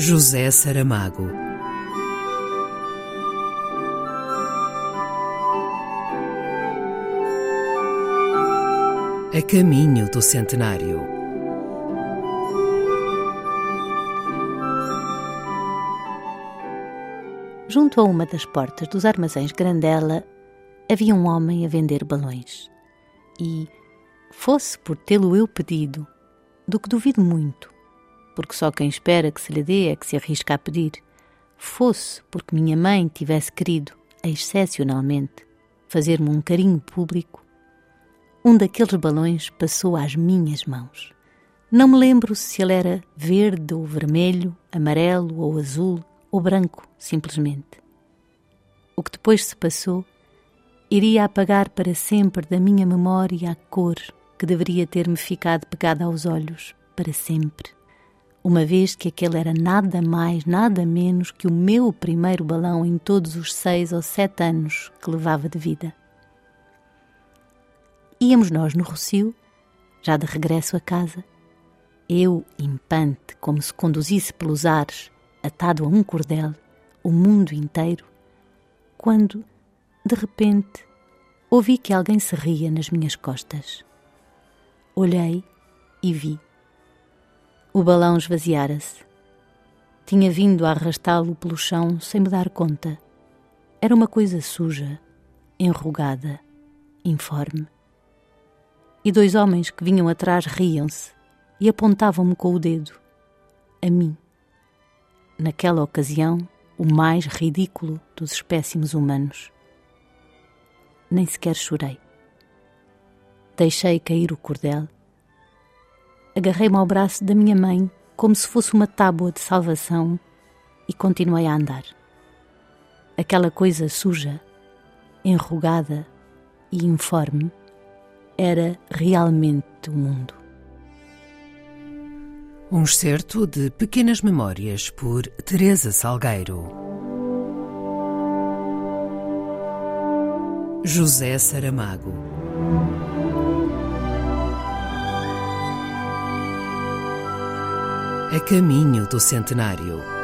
José Saramago. A caminho do centenário. Junto a uma das portas dos armazéns Grandela havia um homem a vender balões. E, fosse por tê-lo eu pedido, do que duvido muito, porque só quem espera que se lhe dê é que se arrisca a pedir, fosse porque minha mãe tivesse querido, excepcionalmente, fazer-me um carinho público, um daqueles balões passou às minhas mãos. Não me lembro se ele era verde ou vermelho, amarelo ou azul ou branco, simplesmente. O que depois se passou iria apagar para sempre da minha memória a cor que deveria ter-me ficado pegada aos olhos para sempre, uma vez que aquele era nada mais, nada menos que o meu primeiro balão em todos os seis ou sete anos que levava de vida. Íamos nós no Rocio, já de regresso a casa, eu impante, como se conduzisse pelos ares, atado a um cordel, o mundo inteiro, quando, de repente, ouvi que alguém se ria nas minhas costas. Olhei e vi. O balão esvaziara-se. Tinha vindo a arrastá-lo pelo chão sem me dar conta. Era uma coisa suja, enrugada, informe e dois homens que vinham atrás riam-se e apontavam-me com o dedo. A mim. Naquela ocasião, o mais ridículo dos espécimes humanos. Nem sequer chorei. Deixei cair o cordel. Agarrei-me ao braço da minha mãe como se fosse uma tábua de salvação e continuei a andar. Aquela coisa suja, enrugada e informe era realmente o mundo. Um excerto de Pequenas Memórias por Teresa Salgueiro. José Saramago. A caminho do centenário.